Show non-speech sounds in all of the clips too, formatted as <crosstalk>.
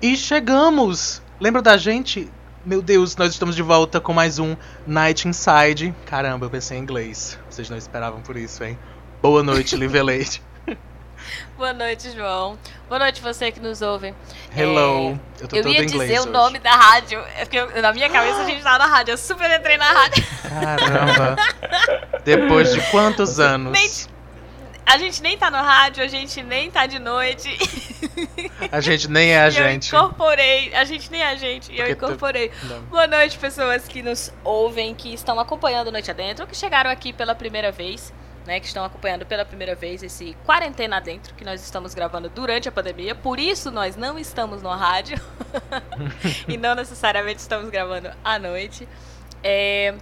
E chegamos! Lembra da gente? Meu Deus, nós estamos de volta com mais um Night Inside. Caramba, eu pensei em inglês. Vocês não esperavam por isso, hein? Boa noite, <laughs> Livelade. Boa noite, João. Boa noite você que nos ouve. Hello. É, eu tô eu ia dizer inglês o hoje. nome da rádio. É porque na minha cabeça a gente tava na rádio. Eu super entrei na rádio. Caramba. <laughs> Depois de quantos anos? Nem- A gente nem tá no rádio, a gente nem tá de noite. <laughs> A gente nem é a gente. Eu incorporei. A gente nem é a gente. E eu tu- incorporei. Não. Boa noite, pessoas que nos ouvem, que estão acompanhando Noite Adentro, que chegaram aqui pela primeira vez, né? Que estão acompanhando pela primeira vez esse Quarentena Adentro, que nós estamos gravando durante a pandemia. Por isso, nós não estamos no rádio. <laughs> e não necessariamente estamos gravando à noite. É,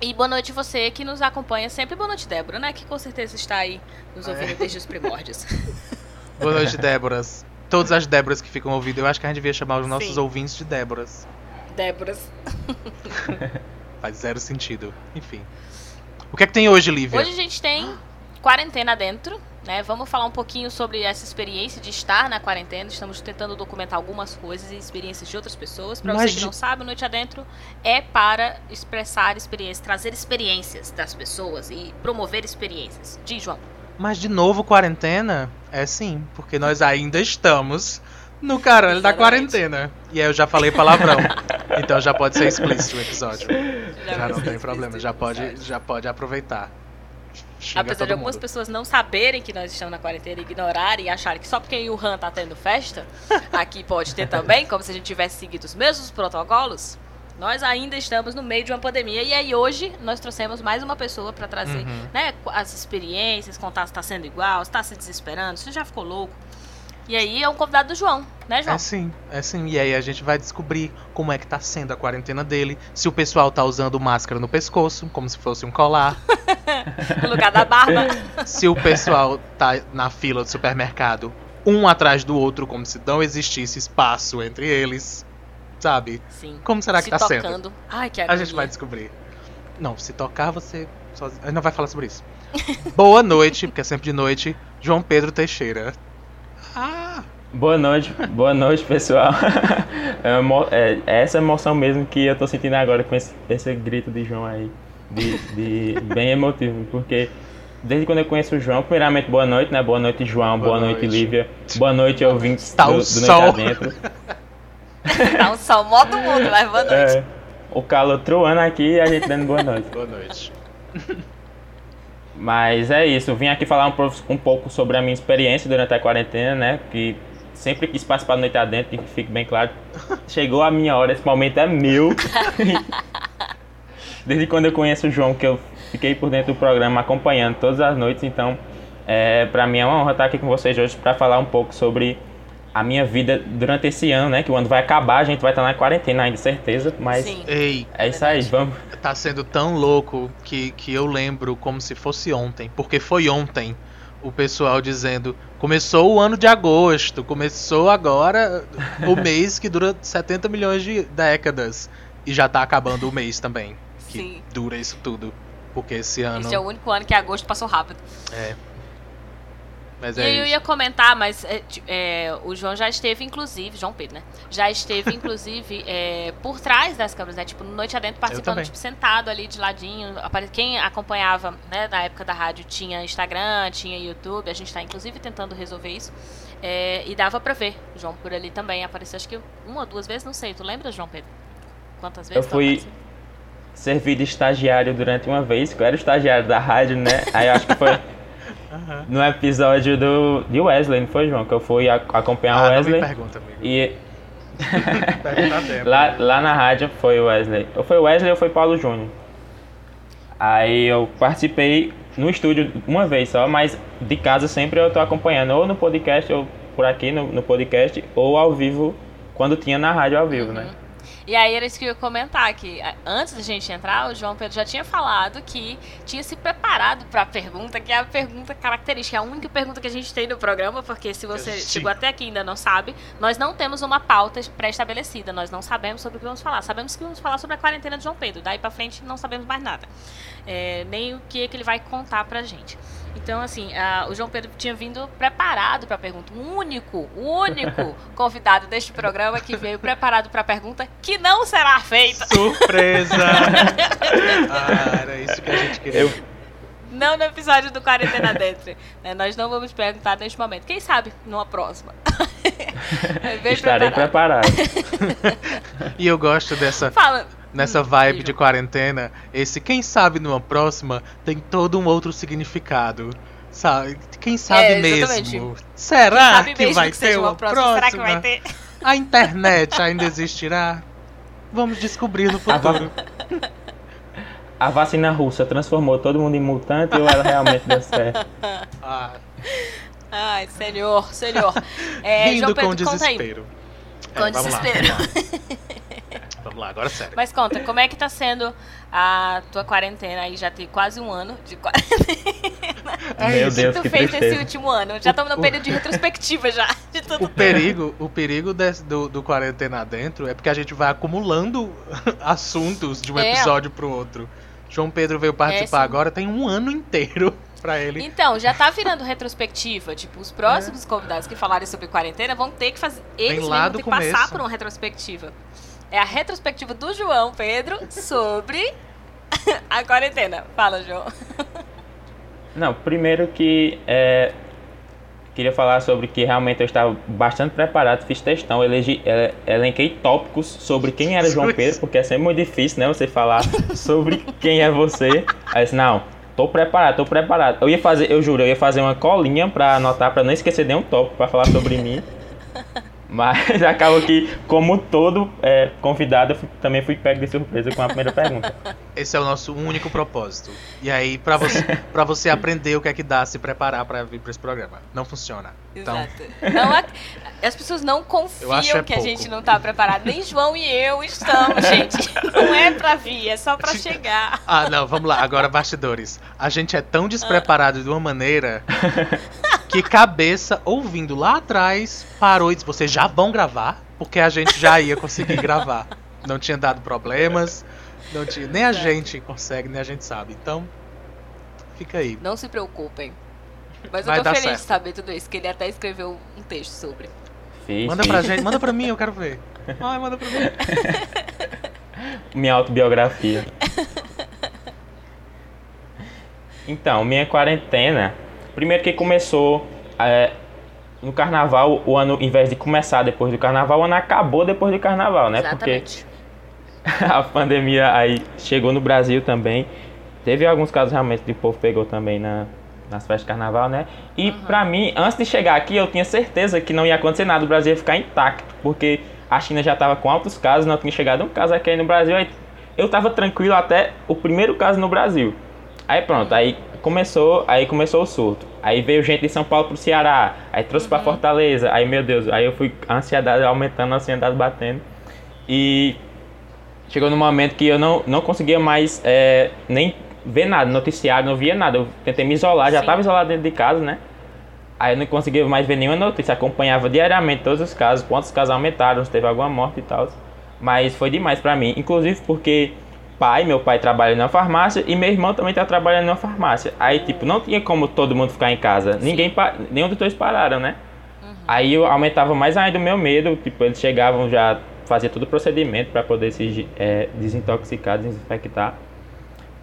E boa noite você que nos acompanha sempre. Boa noite, Débora, né? Que com certeza está aí nos Ah, é? ouvindo desde os primórdios. <laughs> Boa noite, Déboras. Todas as Déboras que ficam ouvindo, eu acho que a gente devia chamar os nossos Sim. ouvintes de Déboras. Déboras. <laughs> Faz zero sentido. Enfim. O que é que tem hoje, Lívia? Hoje a gente tem quarentena dentro, né? Vamos falar um pouquinho sobre essa experiência de estar na quarentena. Estamos tentando documentar algumas coisas e experiências de outras pessoas. Pra Mas você que não sabe, Noite Adentro é para expressar experiências, trazer experiências das pessoas e promover experiências. Diz, João. Mas de novo, quarentena? É sim, porque nós ainda estamos no caralho da quarentena. E aí eu já falei palavrão. então já pode ser explícito o episódio. Já, vai não tem problema, já pode, já pode aproveitar. Xinga Apesar de algumas mundo. pessoas não saberem que nós estamos na quarentena, ignorarem e acharem que só porque em Wuhan tá tendo festa, <laughs> aqui pode ter também, como se a gente tivesse seguido os mesmos protocolos. Nós ainda estamos no meio de uma pandemia e aí hoje nós trouxemos mais uma pessoa para trazer Uhum. né, as experiências, contar se tá sendo igual, se tá se desesperando, se já ficou louco. E aí é um convidado do João, né, João? É sim, é sim. E aí a gente vai descobrir como é que tá sendo a quarentena dele. Se o pessoal tá usando máscara no pescoço, como se fosse um colar. <laughs> No lugar da barba. <laughs> se o pessoal tá na fila do supermercado, um atrás do outro, como se não existisse espaço entre eles. Sabe? Sim. Como será que se tá sendo? tocando. Ai, que A agonia. gente vai descobrir. Não, se tocar você. sozinho- A gente não vai falar sobre isso. <laughs> Boa noite, porque é sempre de noite, João Pedro Teixeira. Ah! Boa noite, boa noite pessoal. <laughs> É, é- é essa emoção mesmo que eu tô sentindo agora com esse, esse grito de João aí. De, de- <laughs> bem emotivo, porque desde quando eu conheço o João, primeiramente boa noite, né? Boa noite, João, boa, Boa noite, noite. Lívia. Boa noite, ouvintes Tá do, do. Noite Adentro. <laughs> Tá um sol mó do mundo, mas boa noite. É, o calor truando aqui e a gente dando boa noite. <laughs> Boa noite. Mas é isso, vim aqui falar um, um pouco sobre a minha experiência durante a quarentena, né? Que sempre quis participar do Noite Adentro, que fique bem claro. <laughs> Chegou a minha hora, esse momento é meu. Desde quando eu conheço o João, que eu fiquei por dentro do programa acompanhando todas as noites, então é, para mim é uma honra estar aqui com vocês hoje para falar um pouco sobre a minha vida durante esse ano, né? Que o ano vai acabar, a gente vai estar na quarentena ainda, certeza, mas Sim. Ei, é isso aí, vamos. tá sendo tão louco que, que eu lembro como se fosse ontem. Porque foi ontem o pessoal dizendo: começou o ano de agosto, começou agora o <laughs> mês que dura 70 milhões de décadas. E já tá acabando o mês também. Que Sim. dura isso tudo. Porque esse ano. Esse é o único ano que agosto passou rápido. É. Mas E é eu isso. ia comentar, mas é, é, o João já esteve, inclusive, João Pedro, né? Já esteve, <laughs> inclusive, é, por trás das câmeras, né? Tipo, no Noite Adentro, participando, tipo, sentado ali de ladinho. Quem acompanhava, né, na época da rádio, tinha Instagram, tinha YouTube. A gente tá, inclusive, tentando resolver isso. É, e dava pra ver o João por ali também. Apareceu, acho que uma ou duas vezes, não sei. Tu lembra, João Pedro? Quantas vezes? Eu fui- apareceu? servi de estagiário durante uma vez, que eu era o estagiário da rádio, né? Aí eu acho que foi <laughs> Aham. no episódio do de Wesley, não foi, João? Que eu fui acompanhar Ah, o não me Wesley. pergunta, amigo. E <laughs> tempo. lá, lá na rádio foi o Wesley. Ou foi o Wesley ou foi Paulo Júnior. Aí eu participei no estúdio uma vez só, mas de casa sempre eu tô acompanhando, ou no podcast, ou por aqui no, no podcast, ou ao vivo, quando tinha na rádio ao vivo, né? E aí era isso que eu ia comentar, que antes da gente entrar, o João Pedro já tinha falado que tinha se preparado para a pergunta, que é a pergunta característica, é a única pergunta que a gente tem no programa, porque se você Sim. chegou até aqui e ainda não sabe, nós não temos uma pauta pré-estabelecida, nós não sabemos sobre o que vamos falar. Sabemos que vamos falar sobre a quarentena de João Pedro, daí para frente não sabemos mais nada. É, nem o que, é que ele vai contar pra gente. Então, assim, a, o João Pedro tinha vindo preparado para a pergunta. O único, o único <laughs> convidado deste programa que veio preparado para a pergunta que não será feita. Surpresa! <laughs> ah, era isso que a gente queria. Eu... Não no episódio do Quarentena Dentro. Né? Nós não vamos perguntar neste momento. Quem sabe numa próxima. <laughs> Estarei preparado. e eu gosto dessa. Fala nessa vibe de quarentena, esse quem sabe numa próxima tem todo um outro significado. Sabe? Quem sabe é, mesmo? Será sabe que mesmo vai que ter uma próxima? próxima? Será que vai ter? A internet ainda existirá? Vamos descobrir no futuro. A, vacina russa transformou todo mundo em mutante ou ela realmente deu certo? Ah. <laughs> Ai, senhor, senhor. É, Rindo João Pedro, com desespero. Com é, desespero. <laughs> Vamos lá, agora sério. Mas conta, como é que tá sendo a tua quarentena aí? Já tem quase um ano de quarentena. <laughs> É Meu Deus, que tu fez tristeza. nesse último ano? Já estamos no período de retrospectiva já. <laughs> De tudo o perigo, o perigo desse, do, do quarentena dentro é porque a gente vai acumulando <laughs> assuntos de um é. episódio pro outro. João Pedro veio participar é, agora, tem um ano inteiro pra ele. Então, já tá virando retrospectiva. Tipo, os próximos é. convidados que falarem sobre quarentena vão ter que fazer. Eles vão ter que passar por uma retrospectiva. É a retrospectiva do João Pedro sobre <laughs> a quarentena. Fala, João. Não, primeiro que é, queria falar sobre que realmente eu estava bastante preparado, fiz testão, elegi, é, elenquei tópicos sobre quem era João Pedro, porque é sempre muito difícil, né, você falar sobre quem é você. Aí disse, não, tô preparado, tô preparado. Eu ia fazer, eu juro, eu ia fazer uma colinha para anotar, para não esquecer nenhum tópico para falar sobre mim. Mas <laughs> acaba que, como todo é, convidado, eu também fui pego de surpresa com a primeira pergunta. Esse é o nosso único propósito. E aí, para você, <laughs> pra você aprender o que é que dá se preparar para vir para esse programa. Não funciona. Então... Exato. Não, as pessoas não confiam é que a gente não tá preparado. Nem João e eu estamos, gente. <laughs> Não é para vir, é só para chegar. Ah, não, vamos lá. Agora, bastidores. A gente é tão despreparado de uma maneira que cabeça, ouvindo lá atrás, parou e disse: vocês já vão gravar? Porque a gente já ia conseguir gravar. Não tinha dado problemas. Não tinha, nem a gente consegue, nem a gente sabe. Então, fica aí. Não se preocupem. Mas eu Vai tô feliz certo. de saber tudo isso, que ele até escreveu um texto sobre. Manda pra <laughs> gente, manda pra mim, eu quero ver. Ai, manda pra mim. <laughs> Minha autobiografia. Então, minha quarentena Primeiro que começou é, no carnaval, o ano, em vez de começar depois do carnaval, o ano acabou depois do carnaval, né? Exatamente. Porque <laughs> a pandemia aí chegou no Brasil também. Teve alguns casos realmente de povo pegou também na, nas festas de carnaval, né? E uhum. pra mim, antes de chegar aqui, eu tinha certeza que não ia acontecer nada, o Brasil ia ficar intacto, porque a China já tava com altos casos, não tinha chegado um caso aqui no Brasil, aí eu tava tranquilo até o primeiro caso no Brasil. Aí pronto, aí começou, aí começou o surto. Aí veio gente de São Paulo pro Ceará, aí trouxe uhum. para Fortaleza. Aí, meu Deus, aí eu fui a ansiedade aumentando, a ansiedade batendo. E chegou no momento que eu não, não conseguia mais é, nem ver nada, noticiário, não via nada. Eu tentei me isolar, já estava isolado dentro de casa, né? Aí eu não conseguia mais ver nenhuma notícia, acompanhava diariamente todos os casos, quantos casos aumentaram, se teve alguma morte e tal. Mas foi demais para mim, inclusive porque pai, meu pai trabalha na farmácia e meu irmão também tá trabalhando na farmácia. Aí, tipo, não tinha como todo mundo ficar em casa. Sim. Ninguém, nenhum dos dois pararam, né? Uhum. Aí eu aumentava mais ainda o meu medo, tipo, eles chegavam já fazer todo o procedimento para poder se é, desintoxicar, desinfectar.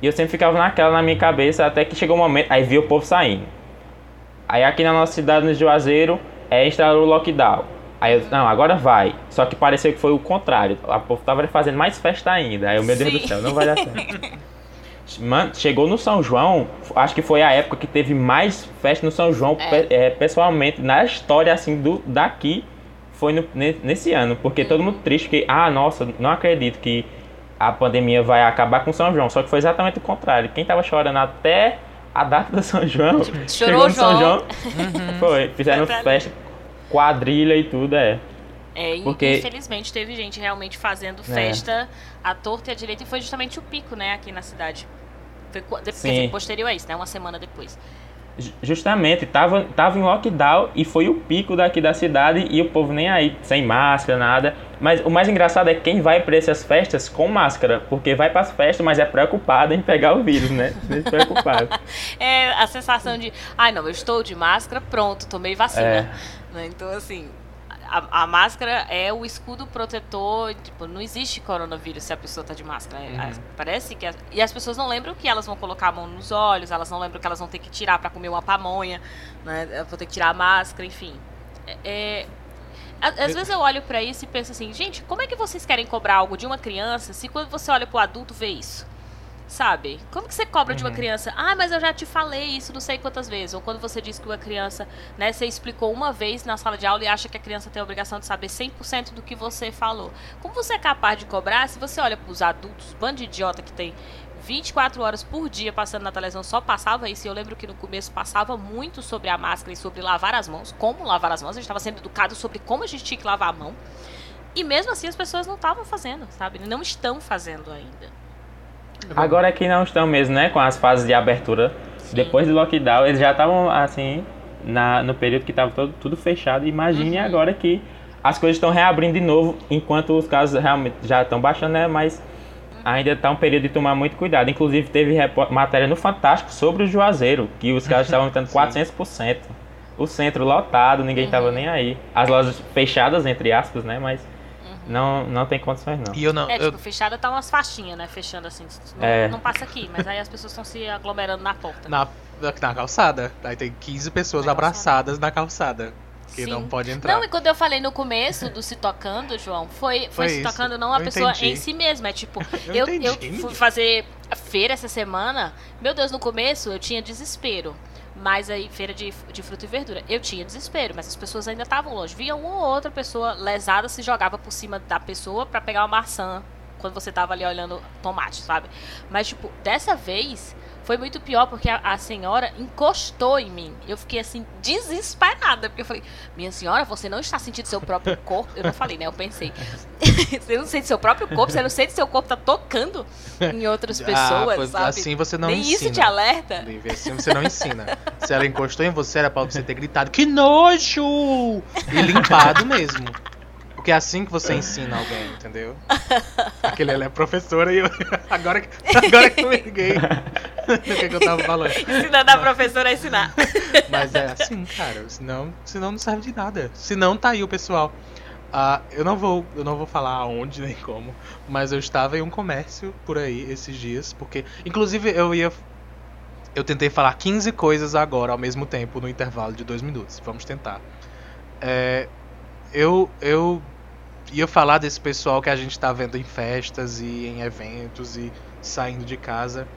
E eu sempre ficava naquela na minha cabeça até que chegou um momento, aí vi o povo saindo. Aí aqui na nossa cidade, no Juazeiro, é instalou o lockdown. Aí eu, não, agora vai. Só que pareceu que foi o contrário. A povo tava fazendo mais festa ainda. Aí eu, meu Deus Sim. do céu, não vai dar certo. <laughs> Mano, chegou no São João, acho que foi a época que teve mais festa no São João, é. Pe é, pessoalmente, na história assim do daqui, foi no, nesse ano. Porque hum. todo mundo triste que, ah, nossa, não acredito que a pandemia vai acabar com São João. Só que foi exatamente o contrário. Quem tava chorando até a data do São João, <laughs> tipo, chegou no São João, uhum. foi, fizeram festa quadrilha e tudo, é. É, Porque- infelizmente teve gente realmente fazendo É. festa à torta e à direita e foi justamente o pico, né, aqui na cidade. Foi, qu- de- quer Sim. dizer, posterior a isso, né, uma semana depois. Ju- Justamente, tava, tava em lockdown e foi o pico daqui da cidade e o povo nem aí, sem máscara, nada. Mas o mais engraçado é quem vai pra essas festas com máscara, porque vai pras festas, mas é preocupado em pegar o vírus, né? <laughs> Despreocupado. É a sensação de, ai não, eu estou de máscara, pronto, tomei vacina. É. Né, Então, assim, a, a máscara é o escudo protetor, tipo, não existe coronavírus se a pessoa tá de máscara. É, Uhum. é, Parece que. as- e as pessoas não lembram que elas vão colocar a mão nos olhos, elas não lembram que elas vão ter que tirar pra comer uma pamonha, né? Vão ter que tirar a máscara, enfim. É, é, às vezes eu olho pra isso e penso assim, gente, como é que vocês querem cobrar algo de uma criança se quando você olha pro adulto vê isso? Sabe? Como que você cobra de uma Uhum. criança? Ah, mas eu já te falei isso não sei quantas vezes. Ou quando você diz que uma criança, né, você explicou uma vez na sala de aula e acha que a criança tem a obrigação de saber 100% do que você falou. Como você é capaz de cobrar se você olha pros adultos, bando de idiota que tem 24 horas por dia passando na televisão, só passava isso. E eu lembro que no começo passava muito sobre a máscara e sobre lavar as mãos, como lavar as mãos. A gente estava sendo educado sobre como a gente tinha que lavar a mão. E mesmo assim as pessoas não estavam fazendo, sabe? Não estão fazendo ainda. Agora que não estão mesmo, né? Com as fases de abertura. Sim. Depois do lockdown, eles já estavam assim, na, no período que estava tudo fechado. Imagine Uhum. agora que as coisas estão reabrindo de novo, enquanto os casos realmente já estão baixando, né? Mas ainda está um período de tomar muito cuidado. Inclusive, teve matéria no Fantástico sobre o Juazeiro, que os casos estavam aumentando <laughs> Sim. 400%. O centro lotado, ninguém estava Uhum. nem aí. As lojas fechadas, entre aspas, né? Mas não, não tem condições, não. E eu não. É, eu- tipo, fechada tá umas faixinhas, né? Fechando assim. Não, É. não passa aqui, mas aí as pessoas estão se aglomerando na porta. na, na calçada. Aí tem 15 pessoas Na abraçadas na calçada. Que Sim. não pode entrar. Não, e quando eu falei no começo do se tocando, João, foi, foi, Foi se isso. tocando não a Eu pessoa entendi. em si mesma. É tipo, <laughs> Eu eu, eu, fui fazer a feira essa semana. Meu Deus, no começo eu tinha desespero. Mas aí, feira de, de fruta e verdura, eu tinha desespero, mas as pessoas ainda estavam longe. Via uma ou outra pessoa lesada se jogava por cima da pessoa pra pegar uma maçã quando você tava ali olhando tomate, sabe? Mas, tipo, dessa vez foi muito pior porque a, a senhora encostou em mim. Eu fiquei assim, desesperada, porque eu falei, minha senhora, você não está sentindo seu próprio corpo. Eu não falei, né? Eu pensei. <laughs> você não sente seu próprio corpo, você não sente seu corpo tá tocando em outras <laughs> Ah, pessoas, pois sabe? Assim você não Nem ensina. isso te alerta. Assim você não ensina. Se ela encostou em você, era pra você ter gritado, que nojo! E limpado mesmo. Porque é assim que você ensina alguém, entendeu? Aquele ela é professora e eu. <laughs> Agora que, agora que eu me liguei <laughs> no que, que eu tava falando. Ensinando a professora a ensinar. <laughs> Mas é assim, cara. Senão, senão não serve de nada. Senão tá aí o pessoal. Ah, eu não vou, eu não vou falar aonde nem como, mas eu estava em um comércio por aí esses dias, porque inclusive eu ia eu tentei falar 15 coisas agora ao mesmo tempo no intervalo de dois minutos. Vamos tentar. É, eu eu ia falar desse pessoal que a gente tá vendo em festas e em eventos e saindo de casa.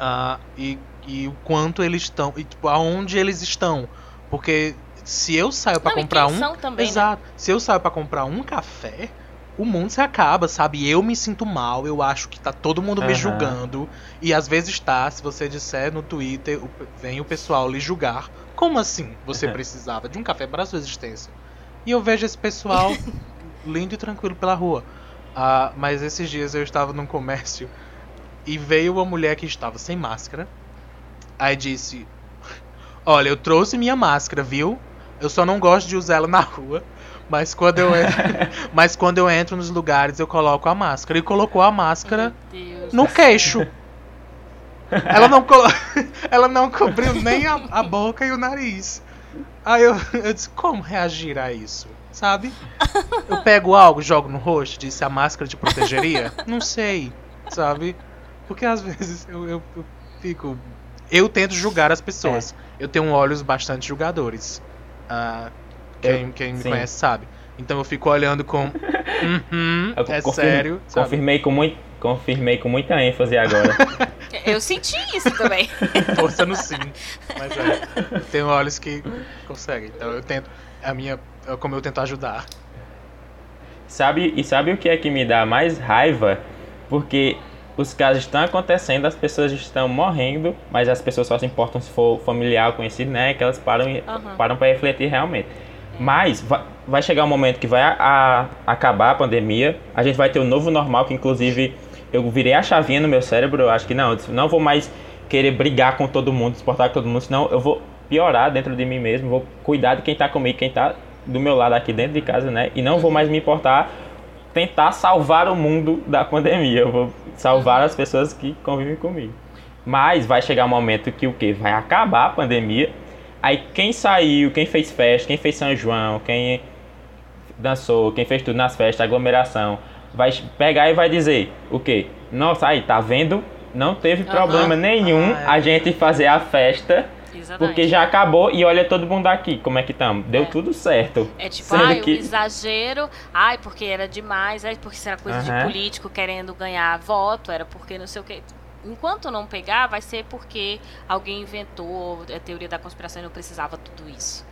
Ah, e, e o quanto eles estão, e tipo, aonde eles estão. Porque se eu saio e comprar um. são também, né? Exato. Se eu saio pra comprar um café, o mundo se acaba, sabe? Eu me sinto mal, eu acho que tá todo mundo me Aham. julgando. E às vezes tá, se você disser no Twitter, o- vem o pessoal lhe julgar. Como assim você precisava de um café para a sua existência? E eu vejo esse pessoal <laughs> lindo e tranquilo pela rua. Ah, mas esses dias eu estava num comércio e veio uma mulher que estava sem máscara. Aí disse: Olha, eu trouxe minha máscara, viu? Eu só não gosto de usar ela na rua. Mas quando eu entro, <laughs> mas quando eu entro nos lugares eu coloco a máscara. E colocou a máscara no queixo. <laughs> Ela não, <laughs> ela não cobriu nem a, a boca e o nariz. Aí eu, eu disse, como reagir a isso? Sabe? Eu pego algo, jogo no rosto, disse a máscara te protegeria? Não sei, sabe? Porque às vezes eu, eu- eu fico. Eu tento julgar as pessoas. Eu tenho olhos bastante julgadores. Ah, quem Eu- quem me sim. conhece sabe. Então eu fico olhando com. <laughs> Uhum, Eu é sério. sabe? Confirmei com, muito, confirmei com muita ênfase agora. Eu senti isso também. <laughs> Força no sim. Mas é. Tem olhos que conseguem. Então eu tento. A minha. é Como eu tento ajudar. Sabe, e sabe o que é que me dá mais raiva? Porque os casos estão acontecendo, as pessoas estão morrendo, mas as pessoas só se importam se for familiar conhecido, né? Que elas param, e- Aham. param para refletir realmente. Mas va- vai chegar um momento que vai a, a, acabar a pandemia, a gente vai ter o um novo normal, que inclusive eu virei a chavinha no meu cérebro, eu acho que não, não vou mais querer brigar com todo mundo, suportar com todo mundo, senão eu vou piorar dentro de mim mesmo, vou cuidar de quem tá comigo, quem tá do meu lado aqui dentro de casa, né? E não vou mais me importar tentar salvar o mundo da pandemia, eu vou salvar as pessoas que convivem comigo. Mas vai chegar um momento que o que vai acabar a pandemia. Aí quem saiu, quem fez festa, quem fez São João, quem dançou, quem fez tudo nas festas, aglomeração, vai pegar e vai dizer o quê? Nossa, aí tá vendo? Não teve problema uhum. nenhum ah, é. a gente fazer a festa. Exatamente. Porque já acabou e olha todo mundo aqui, como é que estamos? Deu é. tudo certo. É tipo, ai, que... exagero, ai, porque era demais, ai, porque era coisa uhum. de político querendo ganhar voto, era porque não sei o que enquanto não pegar, vai ser porque alguém inventou a teoria da conspiração e não precisava tudo isso.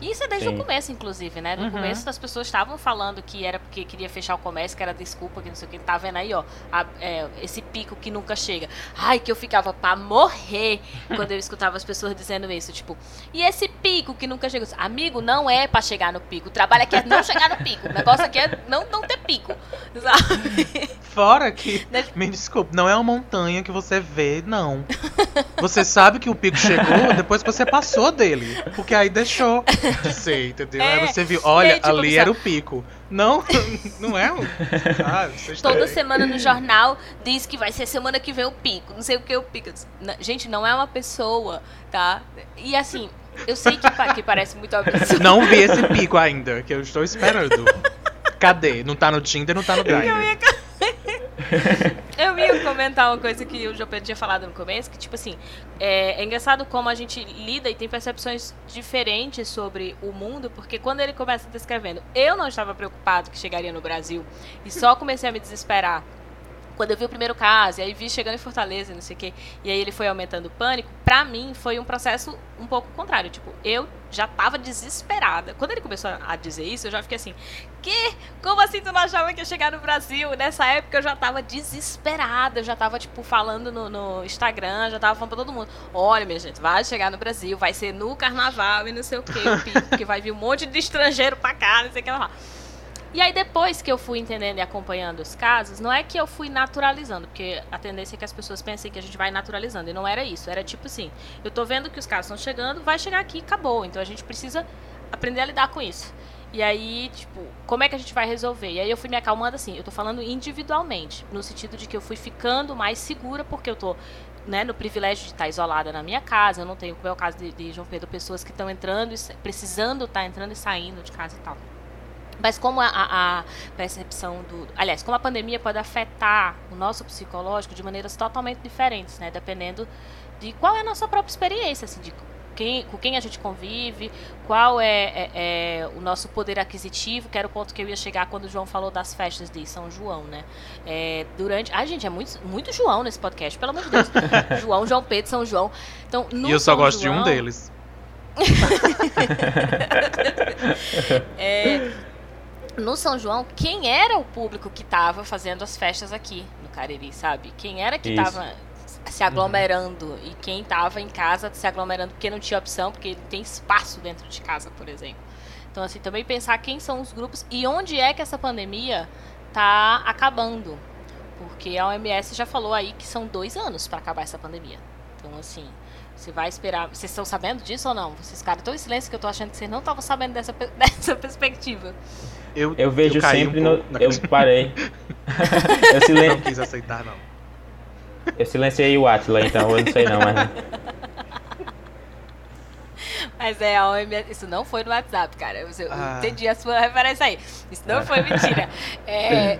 Isso é desde Sim. o começo, inclusive, né? No uhum. começo as pessoas estavam falando que era porque queria fechar o comércio, que era desculpa, que não sei o que. Tá vendo aí, ó, a, é, esse pico que nunca chega. Ai, que eu ficava pra morrer <laughs> quando eu escutava as pessoas dizendo isso. Tipo, e esse pico que nunca chega? Amigo, não é pra chegar no pico. O trabalho aqui é não chegar no pico. O negócio aqui é não, não ter pico. <laughs> Sabe? Fora que, né? me desculpe, não é uma montanha que você vê, não. Você sabe que o pico chegou depois que você passou dele. Porque aí deixou <laughs> ser, entendeu? É, Aí você viu, olha, tipo, ali era o pico. Não, <laughs> não é o. Ah, Toda semana no jornal diz que vai ser semana que vem o pico. Não sei o que é o pico. Gente, não é uma pessoa, tá? E assim, eu sei que, que parece muito absurdo. <laughs> Não vi esse pico ainda, que eu estou esperando. Cadê? Não tá no Tinder, não tá no Grindr. Comentar uma coisa que o João Pedro tinha falado no começo, que tipo assim, é, é, engraçado como a gente lida e tem percepções diferentes sobre o mundo, porque quando ele começa descrevendo, eu não estava preocupado que chegaria no Brasil e só comecei a me desesperar quando eu vi o primeiro caso, e aí vi chegando em Fortaleza, não sei o quê, e aí ele foi aumentando o pânico, pra mim foi um processo um pouco contrário. Tipo, eu já tava desesperada. Quando ele começou a dizer isso, eu já fiquei assim, que? Como assim tu não achava que ia chegar no Brasil? Nessa época eu já tava desesperada, eu já tava, tipo, falando no, no Instagram, já tava falando pra todo mundo, olha, minha gente, vai chegar no Brasil, vai ser no carnaval e não sei o quê, <laughs> porque vai vir um monte de estrangeiro pra cá, não sei o que lá. E aí depois que eu fui entendendo e acompanhando os casos, não é que eu fui naturalizando, porque a tendência é que as pessoas pensem que a gente vai naturalizando, e não era isso, era tipo assim, eu tô vendo que os casos estão chegando, vai chegar aqui, acabou, então a gente precisa aprender a lidar com isso. E aí, tipo, como é que a gente vai resolver? E aí eu fui me acalmando assim, eu tô falando individualmente, no sentido de que eu fui ficando mais segura, porque eu tô né, no privilégio de estar isolada na minha casa, eu não tenho, como é o caso de, de João Pedro, pessoas que estão entrando, e, precisando estar tá entrando e saindo de casa e tal. Mas como a, a, percepção do. Aliás, como a pandemia pode afetar o nosso psicológico de maneiras totalmente diferentes, né? Dependendo de qual é a nossa própria experiência, assim, de quem, com quem a gente convive, qual é, é, é, o nosso poder aquisitivo, que era o ponto que eu ia chegar quando o João falou das festas de São João, né? É, durante. Ai, gente, é muito, muito João nesse podcast, pelo amor de Deus. <laughs> João, João Pedro, São João. Então, e eu só São gosto João, de um deles. <laughs> <laughs> é, no São João, quem era o público que estava fazendo as festas aqui no Cariri, sabe? Quem era que estava se aglomerando uhum. e quem estava em casa se aglomerando porque não tinha opção, porque tem espaço dentro de casa, por exemplo. Então, assim, também pensar quem são os grupos e onde é que essa pandemia está acabando. Porque a OMS já falou aí que são dois anos para acabar essa pandemia. Então, assim, você vai esperar. Vocês estão sabendo disso ou não? Vocês, cara, estão em silêncio que eu tô achando que vocês não estavam sabendo dessa, <laughs> dessa perspectiva. Eu, eu vejo eu sempre um no. Eu parei. <laughs> eu silen... Não quis aceitar, não. Eu silenciei o Atila, então eu não sei não, mas. Mas é, a OMS, isso não foi no WhatsApp, cara. Eu, eu ah. entendi a sua referência aí. Isso não foi mentira. <laughs> É,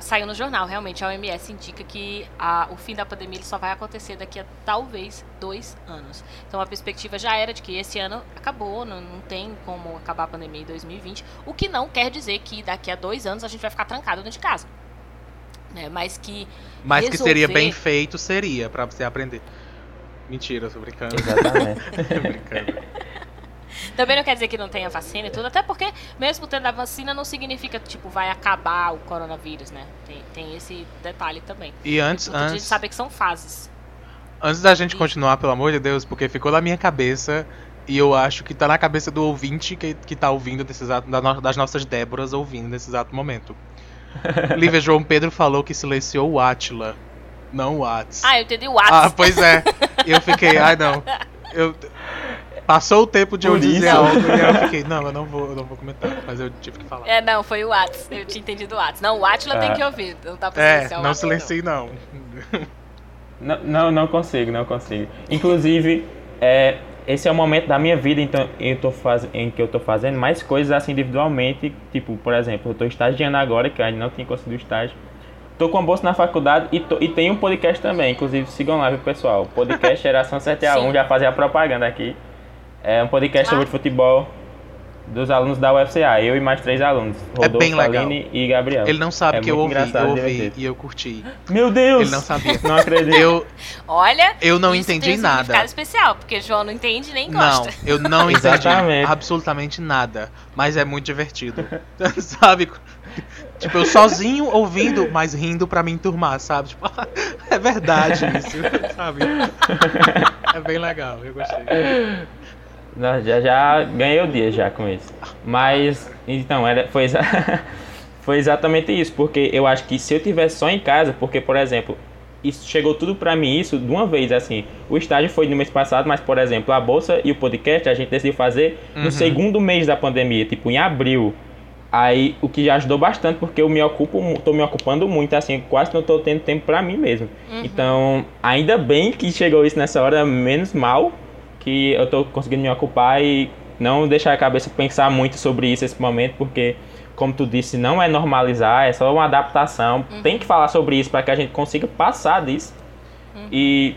saiu no jornal, realmente. A OMS indica que a, o fim da pandemia só vai acontecer daqui a talvez dois anos. Então a perspectiva já era de que esse ano acabou, não, não tem como acabar a pandemia em 2020. O que não quer dizer que daqui a dois anos a gente vai ficar trancado dentro de casa. Né? Mas que. Mas resolver... que seria bem feito, seria, para você aprender. Mentira, tô brincando. Exatamente. <laughs> brincando. Também não quer dizer que não tenha vacina e tudo, até porque mesmo tendo a vacina não significa que tipo, vai acabar o coronavírus, né? Tem, tem esse detalhe também. E antes, antes... A gente sabe que são fases. Antes da gente e... continuar, pelo amor de Deus, porque ficou na minha cabeça E eu acho que tá na cabeça do ouvinte que, que tá ouvindo nesse exato, das nossas Déboras ouvindo nesse exato momento. <laughs> Lívia João Pedro falou que silenciou o Atila, não o Whats. Ah, eu entendi o Whats. Ah, pois é. E eu fiquei, ai não. Eu, passou o tempo de Por eu dizer isso. algo e eu fiquei, não, eu não vou, eu não vou comentar, mas eu tive que falar. É, não, foi o Whats. Eu tinha entendido o Whats. Não, o Atila tem é. que ouvir, não tá pra silenciar é, não silenciei não. não. Não, não consigo, não consigo. Inclusive, é, esse é o momento da minha vida então, eu tô faz... em que eu tô fazendo mais coisas assim individualmente. Tipo, por exemplo, eu tô estagiando agora, que ainda não tinha conseguido estágio. Tô com a bolsa na faculdade e, tô... e tem um podcast também. Inclusive, sigam lá, viu, pessoal? Podcast <laughs> Geração 7A1, já fazia a propaganda aqui. É um podcast ah. sobre futebol dos alunos da UFCA, eu e mais três alunos, é Rodolfo, é bem legal. Aline e Gabriel. Ele não sabe é que eu ouvi, eu ouvi e eu curti. Meu Deus! Ele não sabia. Não acredito. Eu, Olha, eu não entendi tem um nada. especial, porque o João não entende nem gosta. Não, eu não <laughs> entendi absolutamente nada, mas é muito divertido. <laughs> sabe? Tipo, eu sozinho ouvindo, mas rindo pra me enturmar, sabe? Tipo, <laughs> é verdade isso, <laughs> sabe? É bem legal, eu gostei. Já, já ganhei o dia já com isso. Mas, então, era, foi, <laughs> foi exatamente isso. Porque eu acho que se eu tivesse só em casa, porque, por exemplo, isso chegou tudo para mim isso de uma vez, assim. O estágio foi no mês passado, mas, por exemplo, a bolsa e o podcast a gente decidiu fazer uhum. no segundo mês da pandemia, tipo, em abril. Aí, o que já ajudou bastante, porque eu me ocupo, tô me ocupando muito, assim, quase não tô tendo tempo para mim mesmo. Uhum. Então, ainda bem que chegou isso nessa hora, menos mal, que eu tô conseguindo me ocupar e não deixar a cabeça pensar muito sobre isso nesse momento, porque, como tu disse, não é normalizar, é só uma adaptação. Uhum. Tem que falar sobre isso para que a gente consiga passar disso. Uhum. E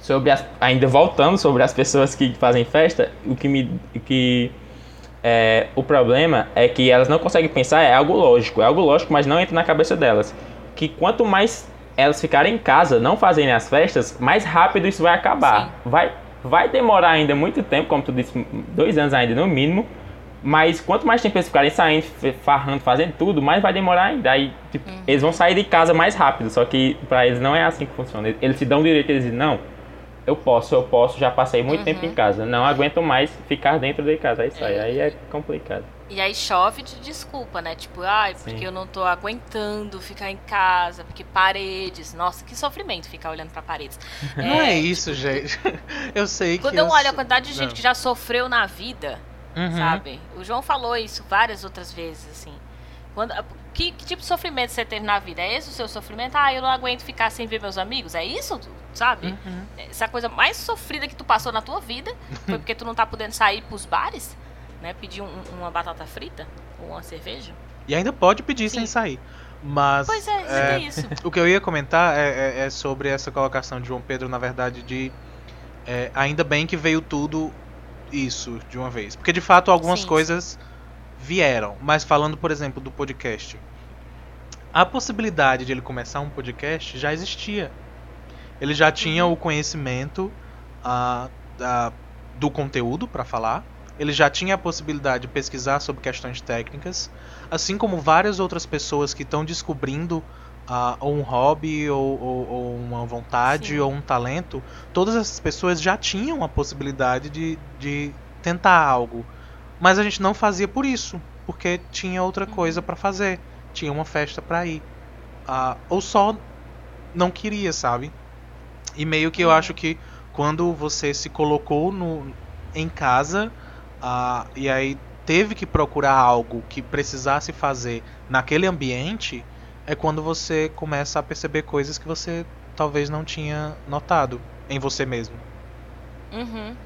sobre as, ainda voltando sobre as pessoas que fazem festa, o que me o que é, o problema é que elas não conseguem pensar é algo lógico, é algo lógico, mas não entra na cabeça delas. Que quanto mais elas ficarem em casa, não fazerem as festas, mais rápido isso vai acabar. Sim. Vai Vai demorar ainda muito tempo, como tu disse, dois anos ainda no mínimo. Mas quanto mais tempo eles ficarem saindo, farrando, fazendo tudo, mais vai demorar ainda. Aí, tipo, uhum. eles vão sair de casa mais rápido. Só que para eles não é assim que funciona. Eles se dão direito, eles dizem, não, eu posso, eu posso, já passei muito uhum. tempo em casa. Não aguento mais ficar dentro de casa. Aí sai. Aí é complicado. E aí chove de desculpa, né? Tipo, ai, ah, porque Sim. eu não tô aguentando ficar em casa, porque paredes. Nossa, que sofrimento ficar olhando para paredes. <laughs> Não é, é isso, tipo, gente. <laughs> Eu sei quando que. Quando eu olho a quantidade de gente não. que já sofreu na vida, uhum. sabe? O João falou isso várias outras vezes, assim. Quando, que, que, tipo de sofrimento você teve na vida? É esse o seu sofrimento? Ah, eu não aguento ficar sem ver meus amigos? É isso, sabe? Uhum. Essa coisa mais sofrida que tu passou na tua vida <laughs> foi porque tu não tá podendo sair pros bares? né? Pedir um, uma batata frita ou uma cerveja. E ainda pode pedir Sim. sem sair. Mas. Pois é, é, é isso. <laughs> O que eu ia comentar é, é, é, sobre essa colocação de João Pedro, na verdade, de. É, ainda bem que veio tudo isso de uma vez. Porque de fato algumas Sim. coisas vieram. Mas falando, por exemplo, do podcast. A possibilidade de ele começar um podcast já existia. Ele já tinha uhum. o conhecimento uh, uh, do conteúdo para falar ele já tinha a possibilidade de pesquisar sobre questões técnicas, assim como várias outras pessoas que estão descobrindo uh, um hobby, ou, ou, ou uma vontade, Sim. ou um talento. Todas essas pessoas já tinham a possibilidade de, de tentar algo. Mas a gente não fazia por isso, porque tinha outra uhum. coisa para fazer, tinha uma festa para ir. Uh, ou só não queria, sabe? E meio que eu uhum. acho que quando você se colocou no, em casa ah, e aí teve que procurar algo que precisasse fazer naquele ambiente, é quando você começa a perceber coisas que você talvez não tinha notado em você mesmo. Uhum.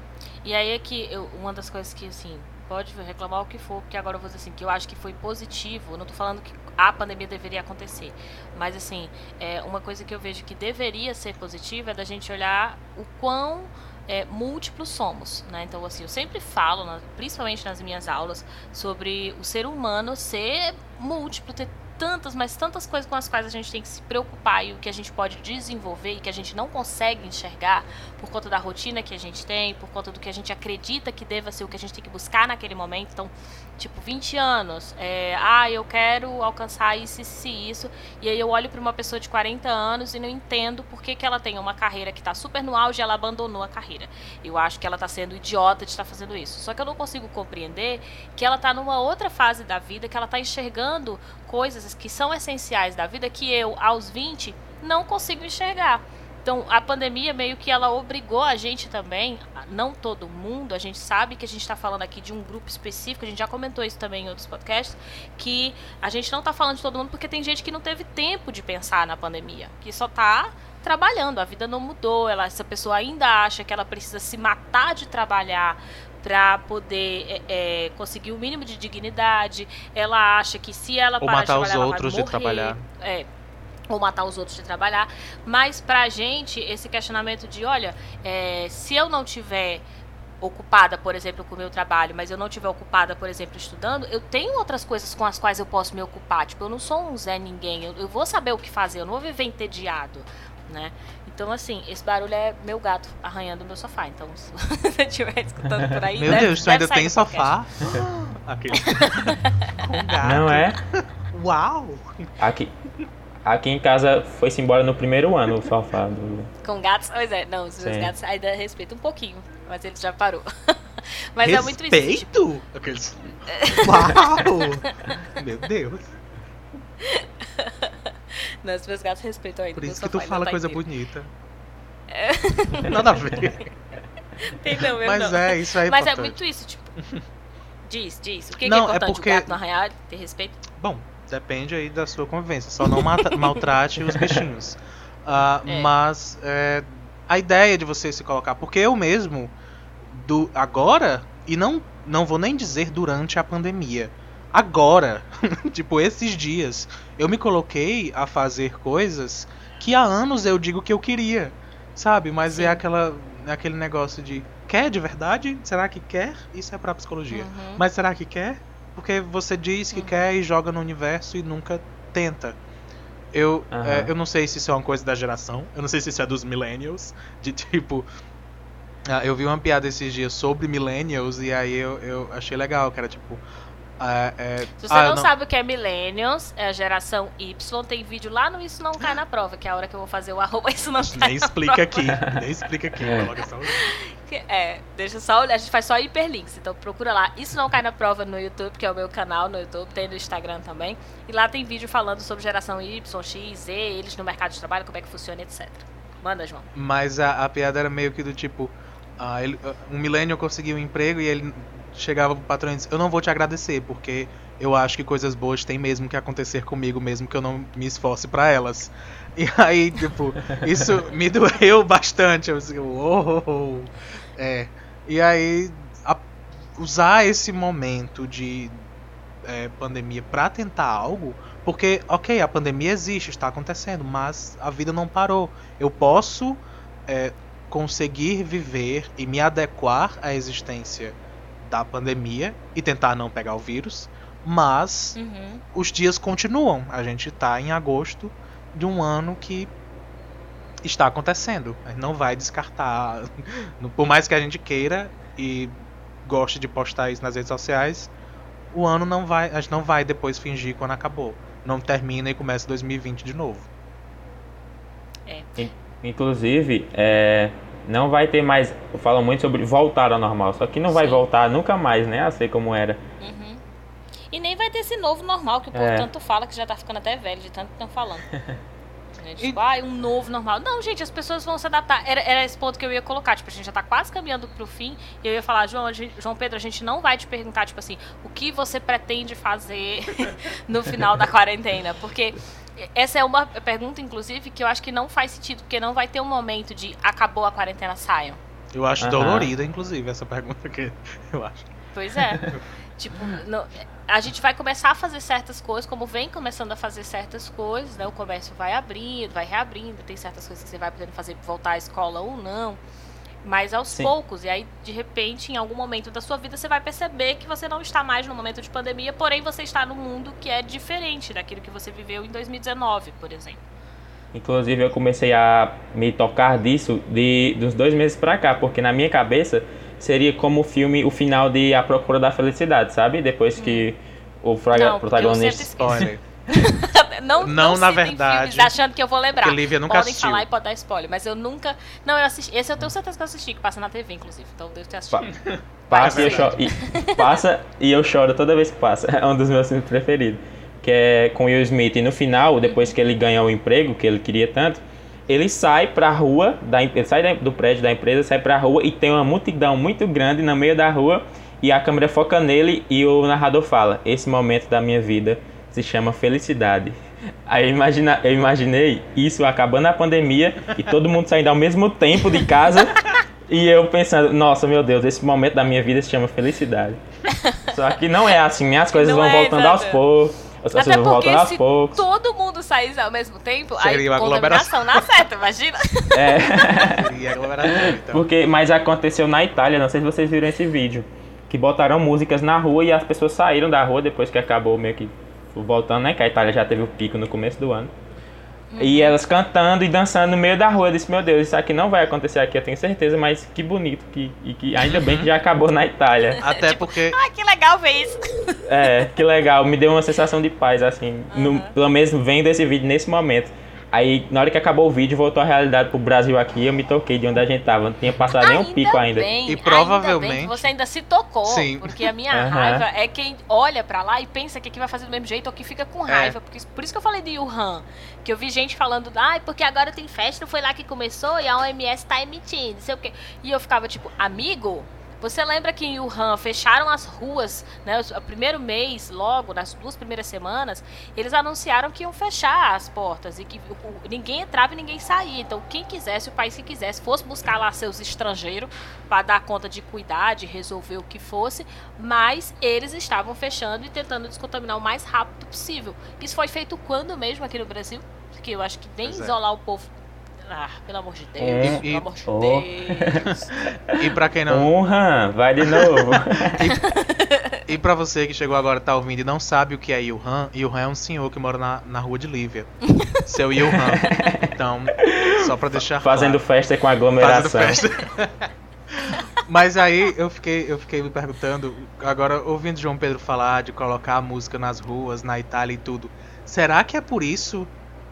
E aí é que eu, uma das coisas que assim, pode reclamar o que for, porque agora eu vou dizer assim, que eu acho que foi positivo, não tô falando que a pandemia deveria acontecer, mas assim, é, uma coisa que eu vejo que deveria ser positiva é da gente olhar o quão é, múltiplos somos, né? Então, assim, eu sempre falo, principalmente nas minhas aulas, sobre o ser humano ser múltiplo, ter tantas, mas tantas coisas com as quais a gente tem que se preocupar e o que a gente pode desenvolver e que a gente não consegue enxergar por conta da rotina que a gente tem, por conta do que a gente acredita que deva ser o que a gente tem que buscar naquele momento. Então, tipo, 20 anos, é, ah, eu quero alcançar isso, isso isso, e aí eu olho para uma pessoa de 40 anos e não entendo por que, que ela tem uma carreira que está super no auge e ela abandonou a carreira. Eu acho que ela está sendo idiota de estar fazendo isso. Só que eu não consigo compreender que ela está numa outra fase da vida, que ela está enxergando coisas que são essenciais da vida que eu, aos 20, não consigo enxergar. Então, a pandemia meio que ela obrigou a gente também, não todo mundo, a gente sabe que a gente está falando aqui de um grupo específico, a gente já comentou isso também em outros podcasts, que a gente não está falando de todo mundo porque tem gente que não teve tempo de pensar na pandemia, que só está trabalhando, a vida não mudou, ela, essa pessoa ainda acha que ela precisa se matar de trabalhar para poder é, é, conseguir o mínimo de dignidade, ela acha que se ela Ou parar de matar os trabalhar, outros ela de vai morrer. trabalhar. É, ou matar os outros de trabalhar. Mas pra gente, esse questionamento de, olha, é, se eu não tiver ocupada, por exemplo, com o meu trabalho, mas eu não estiver ocupada, por exemplo, estudando, eu tenho outras coisas com as quais eu posso me ocupar. Tipo, eu não sou um Zé Ninguém, eu, eu vou saber o que fazer, eu não vou viver entediado, né? Então, assim, esse barulho é meu gato arranhando o meu sofá. Então, se você <laughs> estiver escutando por aí. Meu deve- Deus, tu ainda tem sofá? <gasps> Aquele. Com <laughs> gato. Não é? Uau! Aqui, aqui em casa foi-se embora no primeiro ano o sofá. Do... Com gatos, pois é, não, os meus gatos ainda respeitam um pouquinho, mas ele já parou. <laughs> mas é muito isso. tipo, Respeito? Aqueles. Uau! Meu Deus. Não, os meus gatos respeitam ainda. Por isso que tu fala tá coisa inteiro. bonita. Nada a ver. <laughs> Tem não, eu Mas não. é, isso é Mas é muito isso, tipo. <laughs> Diz, diz. O que, Não, que é é importante? porque- O gato arranhar, ter respeito? Bom, depende aí da sua convivência. Só não mata- <laughs> maltrate os bichinhos. Ah, É. Mas é, a ideia de você se colocar. Porque eu mesmo, do agora, e não, não vou nem dizer durante a pandemia. Agora, <laughs> tipo, esses dias, eu me coloquei a fazer coisas que há anos eu digo que eu queria. Sabe? Mas Sim. é aquela, é aquele negócio de quer de verdade? Será que quer? Isso é pra psicologia. Uhum. Mas será que quer? Porque você diz que Uhum. quer e joga no universo e nunca tenta. Eu, Aham. é, eu não sei se isso é uma coisa da geração, eu não sei se isso é dos millennials, de <laughs> tipo. ah, eu vi uma piada esses dias sobre millennials e aí eu, eu achei legal, que era tipo. Ah, é, Se você ah, eu não, sabe o que é Millennials, é a geração Y, tem vídeo lá no Isso Não Cai na Prova, que é a hora que eu vou fazer o arroba Isso Não Cai Nem na explica Prova. aqui, nem explica <laughs> aqui. É. coloca só o- Que- É, deixa só olhar, a gente faz só hiperlinks, então procura lá. Isso não cai na prova no YouTube, que é o meu canal no YouTube, tem no Instagram também. E lá tem vídeo falando sobre geração Y, X, Z, eles no mercado de trabalho, como é que funciona, etc. Manda, João. Mas a, a piada era meio que do tipo: ah, ele- ah, um millennial conseguiu um emprego e ele chegava pro patrão e disse: Eu não vou te agradecer, porque eu acho que coisas boas têm mesmo que acontecer comigo, mesmo que eu não me esforce pra elas. E aí, tipo, <laughs> isso me doeu bastante. Eu disse: Uou! É. E aí, a- usar esse momento de é, pandemia pra tentar algo. Porque, ok, a pandemia existe, está acontecendo, mas a vida não parou. Eu posso é, conseguir viver e me adequar à existência da pandemia e tentar não pegar o vírus, mas Uhum. os dias continuam. A gente está em agosto de um ano que está acontecendo. A gente não vai descartar. <laughs> Por mais que a gente queira e goste de postar isso nas redes sociais, o ano não vai. A gente não vai depois fingir quando acabou. Não termina e começa 2020 de novo. Inclusive, é, não vai ter mais. Falam muito sobre voltar ao normal, só que não vai Sim. voltar nunca mais, né? A ser como era. Uhum. E nem vai ter esse novo normal que o povo É. tanto fala, que já tá ficando até velho de tanto que estão falando. <laughs> Né, Tipo, E- ah, um novo normal. Não, gente, as pessoas vão se adaptar. Era, era esse ponto que eu ia colocar. Tipo, a gente já tá quase caminhando pro fim. E eu ia falar, João, gente- João Pedro, a gente não vai te perguntar, tipo assim, o que você pretende fazer <laughs> no final da quarentena. Porque essa é uma pergunta, inclusive, que eu acho que não faz sentido. Porque não vai ter um momento de acabou a quarentena, saiam. Eu acho Aham. dolorida, inclusive, essa pergunta que eu acho. Pois é. <laughs> tipo, no- a gente vai começar a fazer certas coisas, como vem começando a fazer certas coisas, né? O comércio vai abrindo, vai reabrindo, tem certas coisas que você vai podendo fazer voltar à escola ou não. Mas aos Sim. poucos, e aí de repente, em algum momento da sua vida, você vai perceber que você não está mais no momento de pandemia, porém você está num mundo que é diferente daquilo que você viveu em 2019, por exemplo. Inclusive eu comecei a me tocar disso de dos dois meses pra cá, porque na minha cabeça seria como o filme, o final de A Procura da Felicidade, sabe? Depois que o fraga- Não, protagonista. Spoiler. <laughs> não, Não, na verdade, filmes achando que eu vou lembrar. Lívia nunca Podem assistiu. falar e pode dar spoiler, mas eu nunca. Não, eu assisti. Esse eu tenho certeza que eu assisti, que passa na TV, inclusive. Então devo ter assistido. <laughs> Passa, É e eu choro, e, passa e eu choro toda vez que passa. <laughs> É um dos meus filmes preferidos. Que é com Will Smith. E no final, depois que ele ganha o emprego que ele queria tanto, ele sai pra rua, da, ele sai do prédio da empresa, sai pra rua e tem uma multidão muito grande no meio da rua. E a câmera foca nele e o narrador fala: Esse momento da minha vida se chama felicidade. <laughs> Aí eu, imagina, eu imaginei isso acabando a pandemia e todo mundo saindo ao mesmo tempo de casa. <laughs> E eu pensando, nossa, meu Deus, esse momento da minha vida se chama felicidade. <laughs> Só que não é assim, né? As coisas Não vão é, voltando aos poucos. As Até vão porque aos se poucos. todo mundo saísse ao mesmo tempo, Seria aí contaminação na certa, imagina? <laughs> É, E então. porque, mas aconteceu na Itália, não sei se vocês viram esse vídeo. Que botaram músicas na rua e as pessoas saíram da rua depois que acabou meio que voltando, né? Que a Itália já teve o pico no começo do ano. E elas cantando e dançando no meio da rua. Eu disse, meu Deus, isso aqui não vai acontecer aqui, eu tenho certeza, mas que bonito. Que, e que ainda bem que já acabou na Itália. <laughs> Até Tipo, porque Ai, que legal ver isso. É, que legal, me deu uma sensação de paz, assim, no- Uhum. pelo menos vendo esse vídeo nesse momento. Aí, na hora que acabou o vídeo, voltou a realidade pro Brasil aqui, eu me toquei de onde a gente tava, não tinha passado nem um pico ainda. Bem, E Ainda provavelmente- bem que você ainda se tocou. Sim. Porque a minha <laughs> Aham. raiva é quem olha pra lá e pensa que aqui vai fazer do mesmo jeito ou que fica com É. raiva. Porque, por isso que eu falei de Wuhan. Que eu vi gente falando, ai, porque agora tem festa, não foi lá que começou e a OMS tá emitindo, não sei o quê. E eu ficava tipo, amigo. Você lembra que em Wuhan fecharam as ruas, né? O primeiro mês, logo, nas duas primeiras semanas, eles anunciaram que iam fechar as portas e que ninguém entrava e ninguém saía. Então, quem quisesse, o país que quisesse, fosse buscar lá seus estrangeiros para dar conta de cuidar, de resolver o que fosse, mas eles estavam fechando e tentando descontaminar o mais rápido possível. Isso foi feito quando mesmo aqui no Brasil? Porque eu acho que nem Pois é. isolar o povo. Pelo amor de Deus, É. pelo amor de Oh. Deus. e pra quem não Honra, vai de novo. <laughs> e para você que chegou agora tá ouvindo e não sabe o que é Ilhan, Ilhan é um senhor que mora na, na rua de Lívia. <laughs> Seu Ilhan. Então, só pra deixar Fazendo claro. festa com Fazendo aglomeração. festa. <laughs> Mas aí eu fiquei, eu fiquei me perguntando, agora ouvindo João Pedro falar de colocar a música nas ruas, na Itália e tudo, será que é por isso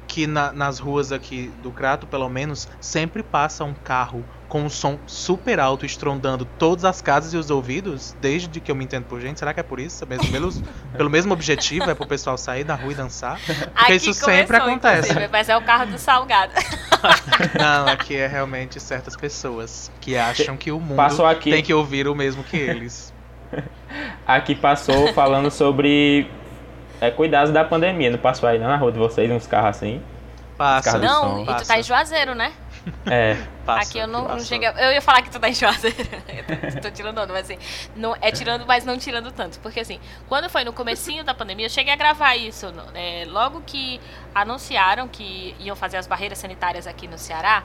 que na- nas ruas aqui do Crato, pelo menos, sempre passa um carro com um som super alto, estrondando todas as casas e os ouvidos, desde que eu me entendo por gente? Será que é por isso? Mesmo, pelos- <laughs> pelo mesmo objetivo, é pro pessoal sair da rua e dançar? <laughs> Porque isso sempre acontece. Mas é o carro do salgado. <laughs> Não, aqui é realmente certas pessoas que acham que o mundo aqui. tem que ouvir o mesmo que eles. Aqui passou falando sobre é, cuidados da pandemia. Não passou aí não, na rua de vocês, uns carros assim? Passa. Carro do Não, e tu tá em Juazeiro, né? É, <laughs> Passa, Aqui eu não, não. Eu ia falar que tu tá em Juazeiro. <laughs> Eu tô tirando onda, mas assim, não, é tirando, mas não tirando tanto. Porque assim, quando foi no comecinho da pandemia, eu cheguei a gravar isso. é, logo que anunciaram que iam fazer as barreiras sanitárias aqui no Ceará,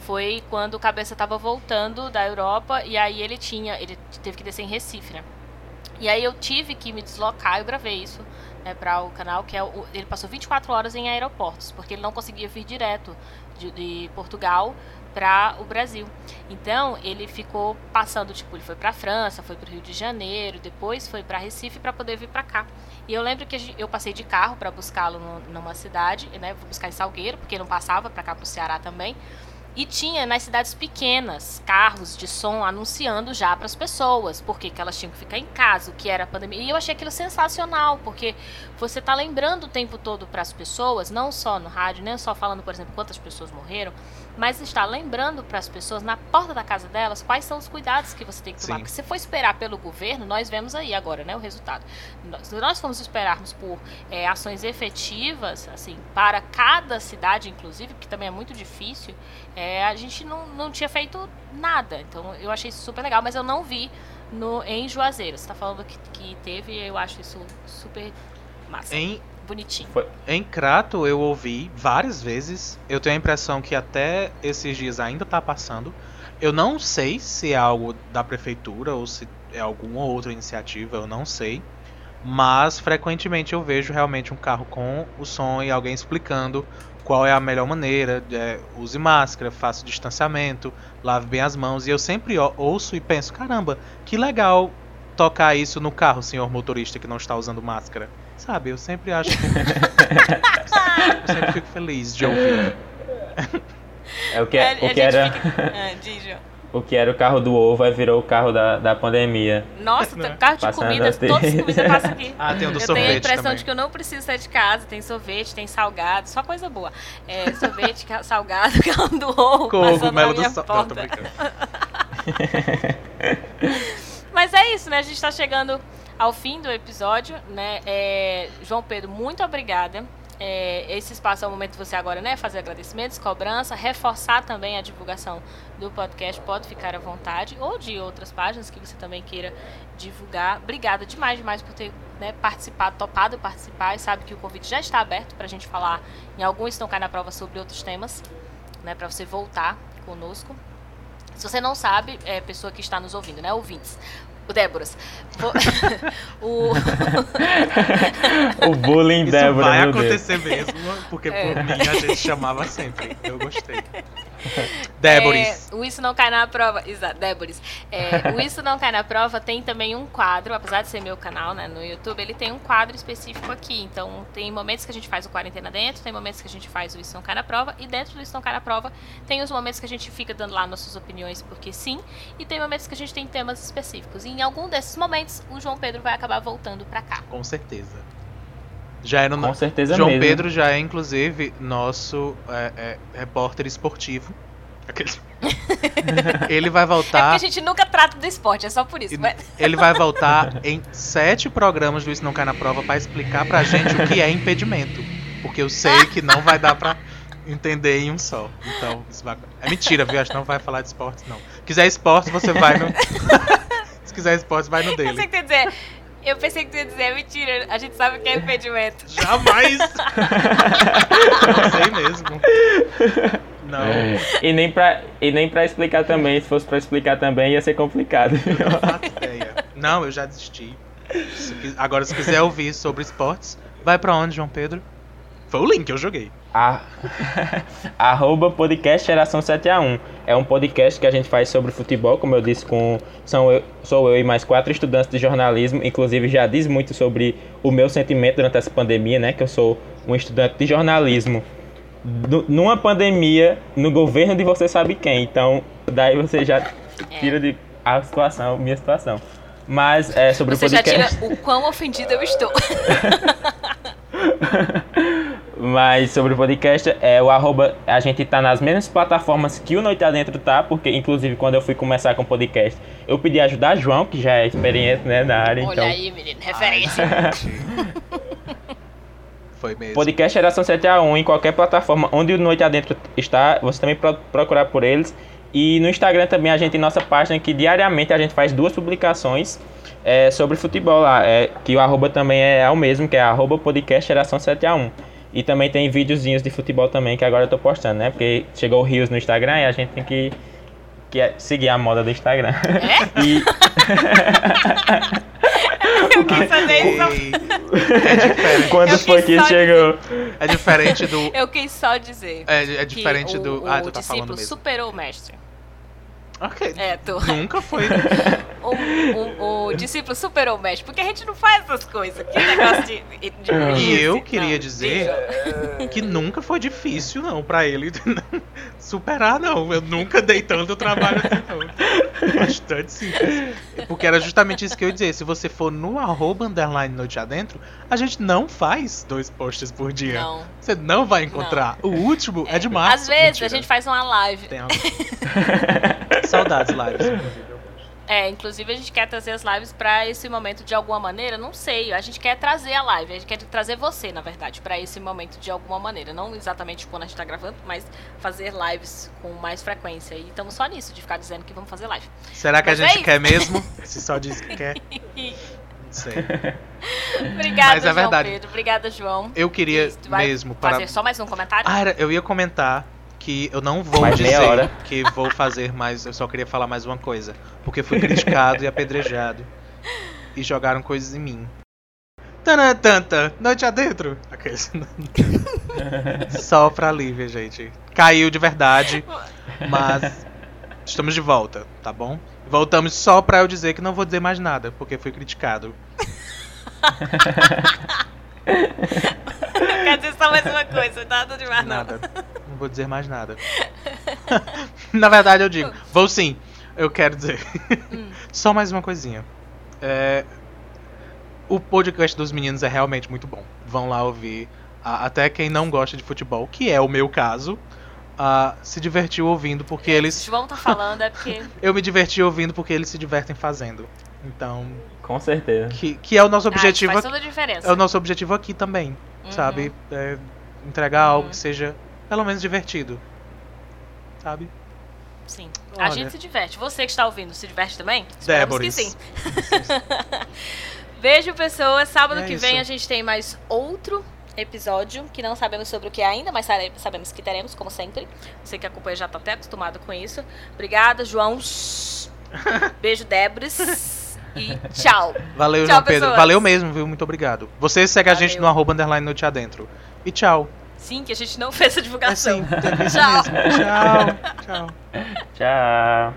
foi quando o cabeça tava voltando da Europa e aí ele tinha. Ele teve que descer em Recife, né? E aí eu tive que me deslocar, eu gravei isso né, para o canal, que é o, ele passou 24 horas em aeroportos, porque ele não conseguia vir direto de, de Portugal para o Brasil. Então ele ficou passando, tipo, ele foi para França, foi para o Rio de Janeiro, depois foi para Recife para poder vir para cá. E eu lembro que a eu passei de carro para buscá-lo numa cidade, né? Vou buscar em Salgueiro, porque não passava para cá para o Ceará também. E tinha nas cidades pequenas carros de som anunciando já para as pessoas, porque que elas tinham que ficar em casa, o que era a pandemia. E eu achei aquilo sensacional, porque você tá lembrando o tempo todo para as pessoas, não só no rádio, nem só falando, por exemplo, quantas pessoas morreram, mas está lembrando para as pessoas na porta da casa delas quais são os cuidados que você tem que tomar. Sim. Porque se for esperar pelo governo, nós vemos aí agora, né, o resultado. Nós- Se nós formos esperarmos por é, ações efetivas, assim, para cada cidade, inclusive, que também é muito difícil, é, a gente não, não tinha feito nada. Então eu achei isso super legal, mas eu não vi no, em Juazeiro. Você tá falando que, que teve, eu acho isso super massa. Em, Bonitinho. em Crato eu ouvi várias vezes. Eu tenho a impressão que até esses dias ainda tá passando. Eu não sei se é algo da prefeitura ou se é alguma outra iniciativa, eu não sei. Mas frequentemente eu vejo realmente um carro com o som e alguém explicando qual é a melhor maneira. É, use máscara, faça distanciamento, lave bem as mãos. E eu sempre ouço e penso: caramba, que legal tocar isso no carro, senhor motorista que não está usando máscara. Sabe, eu sempre acho que. <laughs> eu sempre fico feliz de ouvir. É o que, é, a o que era, fica- Ah, diz, o que era o carro do ovo, aí virou o carro da, da pandemia. Nossa, tem carro de Passando comidas, todas as <laughs> comidas passam aqui. Ah, tem o do eu sorvete tenho a impressão também. de que eu não preciso sair de casa. Tem sorvete, tem salgado, só coisa boa. É, sorvete, salgado, <laughs> carro do ovo, Cogumelo do sol. Não, tô brincando. Mas é isso, né? A gente tá chegando ao fim do episódio, né? É, João Pedro, muito obrigada. É, esse espaço é o momento de você agora, né? Fazer agradecimentos, cobrança, reforçar também a divulgação do podcast. Pode ficar à vontade. Ou de outras páginas que você também queira divulgar. Obrigada demais, demais por ter né, participado, topado participar. E sabe que o convite já está aberto para a gente falar em alguns estão cá na prova sobre outros temas, né? Para você voltar conosco. Se você não sabe, é pessoa que está nos ouvindo, né? Ouvintes. O Déboras. <laughs> o... <laughs> O bullying Isso Débora, vai meu Deus. acontecer mesmo, porque É. por mim a gente chamava sempre. Eu gostei. <laughs> <laughs> Déboris. É, o Isso Não Cai na Prova. Exato, Déboris. É, o Isso Não Cai na Prova tem também um quadro, apesar de ser meu canal né, no YouTube, ele tem um quadro específico aqui. Então, tem momentos que a gente faz o Quarentena Dentro, tem momentos que a gente faz o Isso Não Cai na Prova, e dentro do Isso Não Cai na Prova tem os momentos que a gente fica dando lá nossas opiniões, porque sim, e tem momentos que a gente tem temas específicos. E em algum desses momentos, o João Pedro vai acabar voltando pra cá. Com certeza. Já é no Com certeza João mesmo. Pedro já é, inclusive, nosso é, é, repórter esportivo. <laughs> Ele vai É porque voltar. a gente nunca trata do esporte, é só por isso. Mas... Ele vai voltar <laughs> em sete programas do Isso Não Cai na Prova pra explicar pra gente o que é impedimento. Porque eu sei que não vai dar pra entender em um só. Então, isso vai... É mentira, viu? Acho que não vai falar de esportes, não. Se quiser esporte, você vai no. <laughs> Se quiser esporte, vai no Eu sei dele. que dizer. Eu pensei que tu ia dizer, é mentira, a gente sabe o que é impedimento. <laughs> Jamais! não sei mesmo. Não. E nem, pra, e nem pra explicar também, se fosse pra explicar também ia ser complicado. Não eu já desisti. Agora, se quiser ouvir sobre esportes, vai pra onde, João Pedro? Foi o link que eu joguei. A... <laughs> Arroba podcast Geração 7A1. É um podcast que a gente faz sobre futebol, como eu disse, com são eu, sou eu e mais quatro estudantes de jornalismo. Inclusive já diz muito sobre o meu sentimento durante essa pandemia, né? Que eu sou um estudante de jornalismo. Nu- Numa pandemia, no governo de você sabe quem. Então, daí você já tira de a situação, minha situação. Mas é sobre Você o já podcast. tira o quão ofendido eu estou. <laughs> <laughs> Mas sobre o podcast, é o arroba, a gente tá nas mesmas plataformas que o Noite Adentro tá, porque inclusive quando eu fui começar com o podcast, eu pedi ajuda a João, que já é experiente né, na área, Olha então. aí, menino, referência. <laughs> Foi mesmo. Podcast Geração 7A1 em qualquer plataforma onde o Noite Adentro está, você também pode procurar por eles. E no Instagram também a gente tem nossa página que diariamente a gente faz duas publicações é, sobre futebol lá, é, que o arroba também é o mesmo, que é arroba podcast Geração 7A1. E também tem videozinhos de futebol também que agora eu tô postando, né? Porque chegou o Rios no Instagram e a gente tem que, que é seguir a moda do Instagram. É? <laughs> E <laughs> eu quis fazer isso. Ei, É diferente, quando foi que chegou? é diferente do. Eu quis só dizer. É, é diferente do. O Ah, tu tá falando discípulo mesmo. superou o mestre. Ok. É, tu. Nunca foi. O, o, <laughs> o discípulo superou o mestre. Porque a gente não faz essas coisas. Que negócio de. de <laughs> E eu Não, queria dizer deixa. que nunca foi difícil, não, pra ele <laughs> superar, não. Eu nunca dei tanto trabalho assim, não. Bastante simples. Porque era justamente isso que eu ia dizer. Se você for no arroba underline noite adentro, a gente não faz dois posts por dia. Não. Você não vai encontrar. O último é, de março. Às vezes Mentira. a gente faz uma live. Tem. Saudades lives. inclusive. É, inclusive a gente quer trazer as lives pra esse momento de alguma maneira, não sei, a gente quer trazer a live, a gente quer trazer você, na verdade, pra esse momento de alguma maneira, não exatamente quando a gente tá gravando, mas fazer lives com mais frequência. E estamos só nisso, de ficar dizendo que vamos fazer live. Será que a Mas é gente isso. quer mesmo? <laughs> Se só diz que quer, <laughs> não sei. Obrigada, Mas é João verdade. Pedro. Obrigada, João. Eu queria mesmo para fazer só mais um comentário? Ah, eu ia comentar que eu não vou Mais dizer hora. que vou fazer mais, eu só queria falar mais uma coisa, porque fui criticado e apedrejado e jogaram coisas em mim. Tanã, tanta, noite adentro. <laughs> Só pra Lívia, gente. Caiu de verdade, mas estamos de volta, tá bom? Voltamos só pra eu dizer que não vou dizer mais nada, porque fui criticado. <laughs> Quer dizer só mais uma coisa, nada demais não. Nada. Vou dizer mais nada. <laughs> Na verdade, eu digo. Vou sim. Eu quero dizer. <laughs> Só mais uma coisinha. É, O podcast dos meninos é realmente muito bom. Vão lá ouvir. Até quem não gosta de futebol, que é o meu caso, ah, se divertiu ouvindo porque o eles. João tá falando é porque. <laughs> Eu me diverti ouvindo porque eles se divertem fazendo. Então, Com certeza. que, que é o nosso Ah, objetivo. faz aqui- toda a diferença. é o nosso objetivo aqui também, Uhum. sabe? É entregar algo Uhum. que seja pelo menos divertido. Sabe? Sim. Olha. A gente se diverte. Você que está ouvindo, se diverte também? Déboris. sim. <laughs> Beijo, pessoas. Sábado É que vem isso. a gente tem mais outro episódio que não sabemos sobre o que é ainda, mas sabemos que teremos, como sempre. Você que acompanha já tá até acostumado com isso. Obrigada, João. <laughs> Beijo, Debris. E tchau. Valeu, Tchau, João Pedro. pessoas. Valeu mesmo, viu? Muito obrigado. Você segue a gente Valeu. no arroba underline noite adentro. E tchau. Sim, que a gente não fez a divulgação. sim, é Tchau. mesmo. Tchau. Tchau. Tchau.